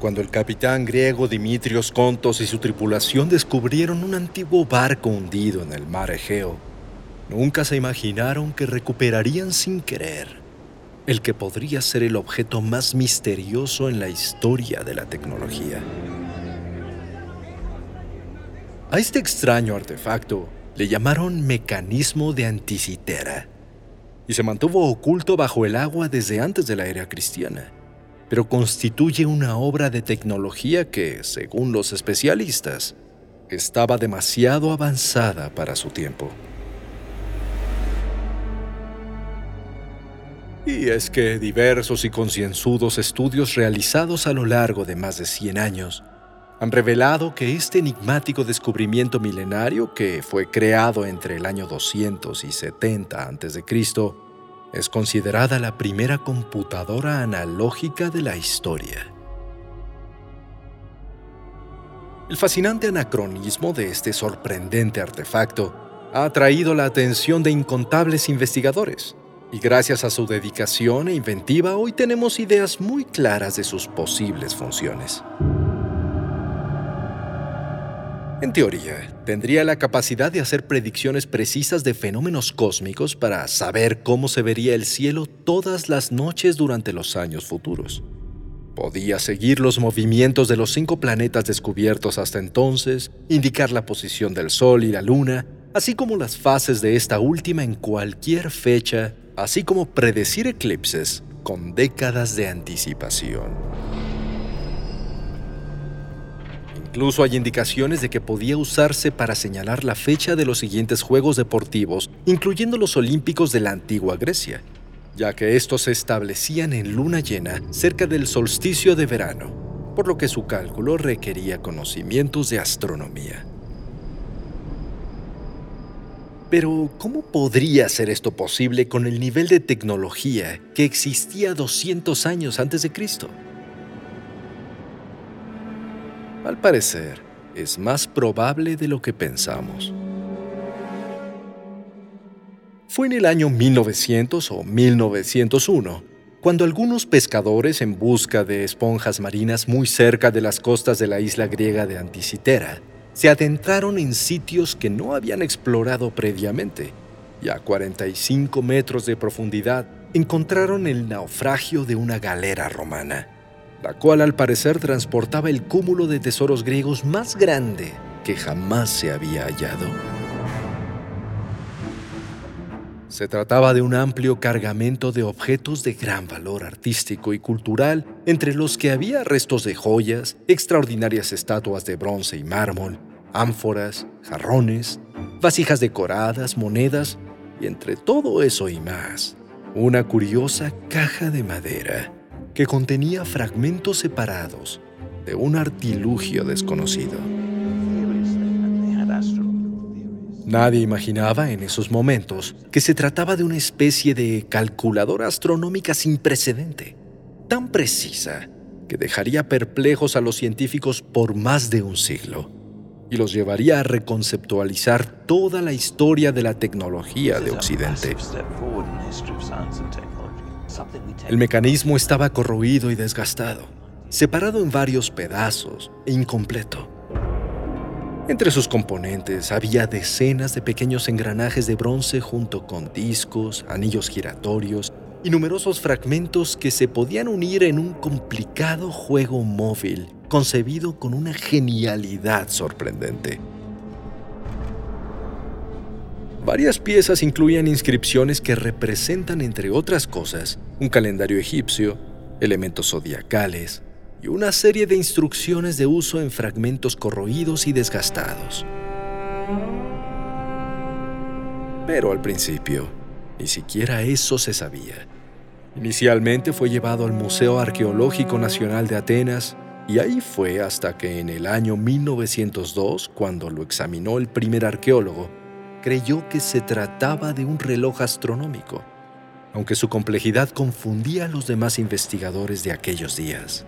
Cuando el capitán griego Dimitrios Contos y su tripulación descubrieron un antiguo barco hundido en el mar Egeo, nunca se imaginaron que recuperarían sin querer el que podría ser el objeto más misterioso en la historia de la tecnología. A este extraño artefacto le llamaron mecanismo de anticitera y se mantuvo oculto bajo el agua desde antes de la era cristiana pero constituye una obra de tecnología que, según los especialistas, estaba demasiado avanzada para su tiempo. Y es que diversos y concienzudos estudios realizados a lo largo de más de 100 años han revelado que este enigmático descubrimiento milenario, que fue creado entre el año 200 y 70 a.C., es considerada la primera computadora analógica de la historia. El fascinante anacronismo de este sorprendente artefacto ha atraído la atención de incontables investigadores, y gracias a su dedicación e inventiva hoy tenemos ideas muy claras de sus posibles funciones. En teoría, tendría la capacidad de hacer predicciones precisas de fenómenos cósmicos para saber cómo se vería el cielo todas las noches durante los años futuros. Podía seguir los movimientos de los cinco planetas descubiertos hasta entonces, indicar la posición del Sol y la Luna, así como las fases de esta última en cualquier fecha, así como predecir eclipses con décadas de anticipación. Incluso hay indicaciones de que podía usarse para señalar la fecha de los siguientes Juegos Deportivos, incluyendo los Olímpicos de la antigua Grecia, ya que estos se establecían en luna llena cerca del solsticio de verano, por lo que su cálculo requería conocimientos de astronomía. Pero, ¿cómo podría ser esto posible con el nivel de tecnología que existía 200 años antes de Cristo? Al parecer, es más probable de lo que pensamos. Fue en el año 1900 o 1901 cuando algunos pescadores en busca de esponjas marinas muy cerca de las costas de la isla griega de Anticitera se adentraron en sitios que no habían explorado previamente y a 45 metros de profundidad encontraron el naufragio de una galera romana la cual al parecer transportaba el cúmulo de tesoros griegos más grande que jamás se había hallado. Se trataba de un amplio cargamento de objetos de gran valor artístico y cultural, entre los que había restos de joyas, extraordinarias estatuas de bronce y mármol, ánforas, jarrones, vasijas decoradas, monedas, y entre todo eso y más, una curiosa caja de madera que contenía fragmentos separados de un artilugio desconocido. Nadie imaginaba en esos momentos que se trataba de una especie de calculadora astronómica sin precedente, tan precisa que dejaría perplejos a los científicos por más de un siglo y los llevaría a reconceptualizar toda la historia de la tecnología de Occidente. El mecanismo estaba corroído y desgastado, separado en varios pedazos e incompleto. Entre sus componentes había decenas de pequeños engranajes de bronce junto con discos, anillos giratorios y numerosos fragmentos que se podían unir en un complicado juego móvil concebido con una genialidad sorprendente. Varias piezas incluían inscripciones que representan, entre otras cosas, un calendario egipcio, elementos zodiacales y una serie de instrucciones de uso en fragmentos corroídos y desgastados. Pero al principio, Ni siquiera eso se sabía. Inicialmente fue llevado al Museo Arqueológico Nacional de Atenas y ahí fue hasta que en el año 1902, cuando lo examinó el primer arqueólogo, creyó que se trataba de un reloj astronómico, aunque su complejidad confundía a los demás investigadores de aquellos días.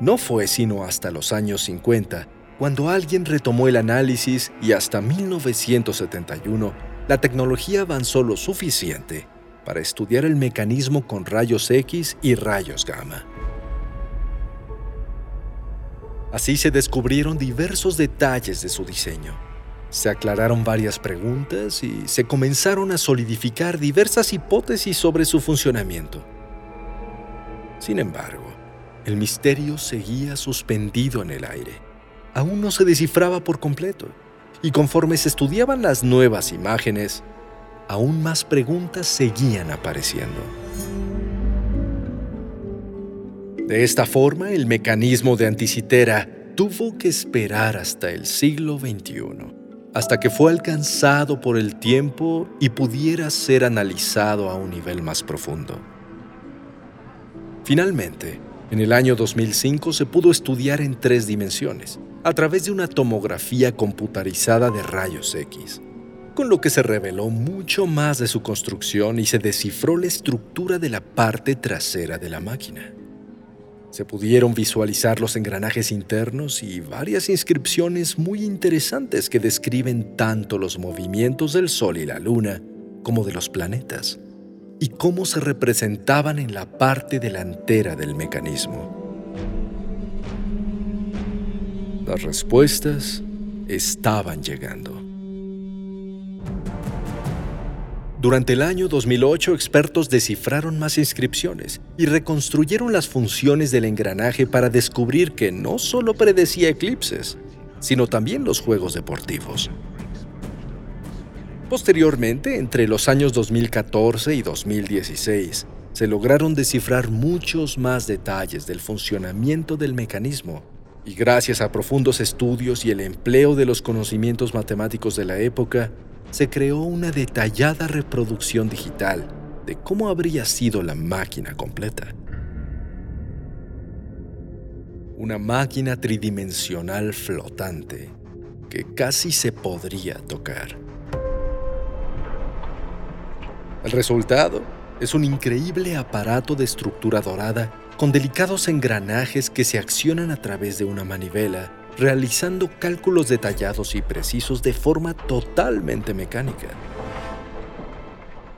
No fue sino hasta los años 50 cuando alguien retomó el análisis y hasta 1971 la tecnología avanzó lo suficiente para estudiar el mecanismo con rayos X y rayos gamma. Así se descubrieron diversos detalles de su diseño. Se aclararon varias preguntas y se comenzaron a solidificar diversas hipótesis sobre su funcionamiento. Sin embargo, el misterio seguía suspendido en el aire. Aún no se descifraba por completo, y conforme se estudiaban las nuevas imágenes, aún más preguntas seguían apareciendo. De esta forma, el mecanismo de Anticitera tuvo que esperar hasta el siglo XXI, hasta que fue alcanzado por el tiempo y pudiera ser analizado a un nivel más profundo. Finalmente, en el año 2005 se pudo estudiar en tres dimensiones, a través de una tomografía computarizada de rayos X con lo que se reveló mucho más de su construcción y se descifró la estructura de la parte trasera de la máquina. Se pudieron visualizar los engranajes internos y varias inscripciones muy interesantes que describen tanto los movimientos del Sol y la Luna como de los planetas, y cómo se representaban en la parte delantera del mecanismo. Las respuestas estaban llegando. Durante el año 2008, expertos descifraron más inscripciones y reconstruyeron las funciones del engranaje para descubrir que no solo predecía eclipses, sino también los juegos deportivos. Posteriormente, entre los años 2014 y 2016, se lograron descifrar muchos más detalles del funcionamiento del mecanismo y gracias a profundos estudios y el empleo de los conocimientos matemáticos de la época, se creó una detallada reproducción digital de cómo habría sido la máquina completa. Una máquina tridimensional flotante que casi se podría tocar. El resultado es un increíble aparato de estructura dorada con delicados engranajes que se accionan a través de una manivela realizando cálculos detallados y precisos de forma totalmente mecánica.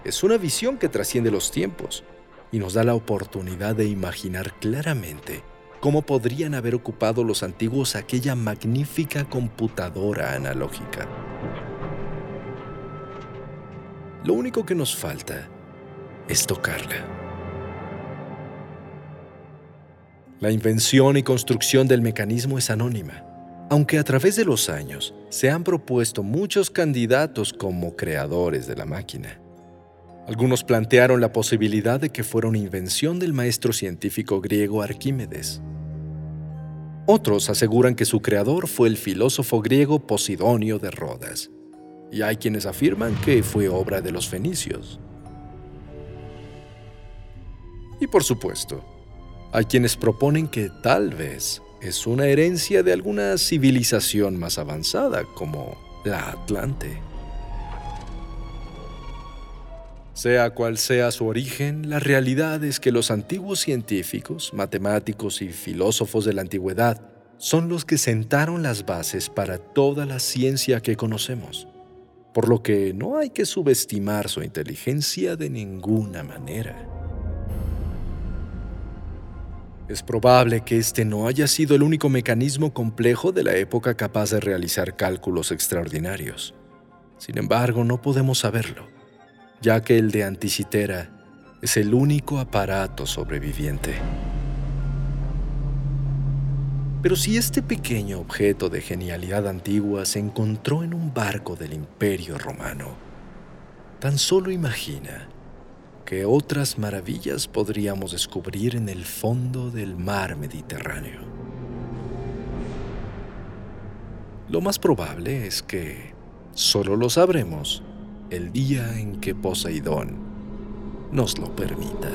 Es una visión que trasciende los tiempos y nos da la oportunidad de imaginar claramente cómo podrían haber ocupado los antiguos aquella magnífica computadora analógica. Lo único que nos falta es tocarla. La invención y construcción del mecanismo es anónima aunque a través de los años se han propuesto muchos candidatos como creadores de la máquina. Algunos plantearon la posibilidad de que fuera una invención del maestro científico griego Arquímedes. Otros aseguran que su creador fue el filósofo griego Posidonio de Rodas, y hay quienes afirman que fue obra de los fenicios. Y por supuesto, hay quienes proponen que tal vez es una herencia de alguna civilización más avanzada como la Atlante. Sea cual sea su origen, la realidad es que los antiguos científicos, matemáticos y filósofos de la antigüedad son los que sentaron las bases para toda la ciencia que conocemos, por lo que no hay que subestimar su inteligencia de ninguna manera. Es probable que este no haya sido el único mecanismo complejo de la época capaz de realizar cálculos extraordinarios. Sin embargo, no podemos saberlo, ya que el de Anticitera es el único aparato sobreviviente. Pero si este pequeño objeto de genialidad antigua se encontró en un barco del Imperio Romano, tan solo imagina ¿Qué otras maravillas podríamos descubrir en el fondo del mar Mediterráneo? Lo más probable es que Solo lo sabremos el día en que Poseidón nos lo permita.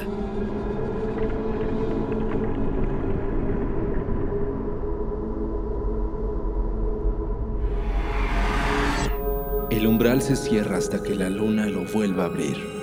El umbral se cierra hasta que la luna lo vuelva a abrir.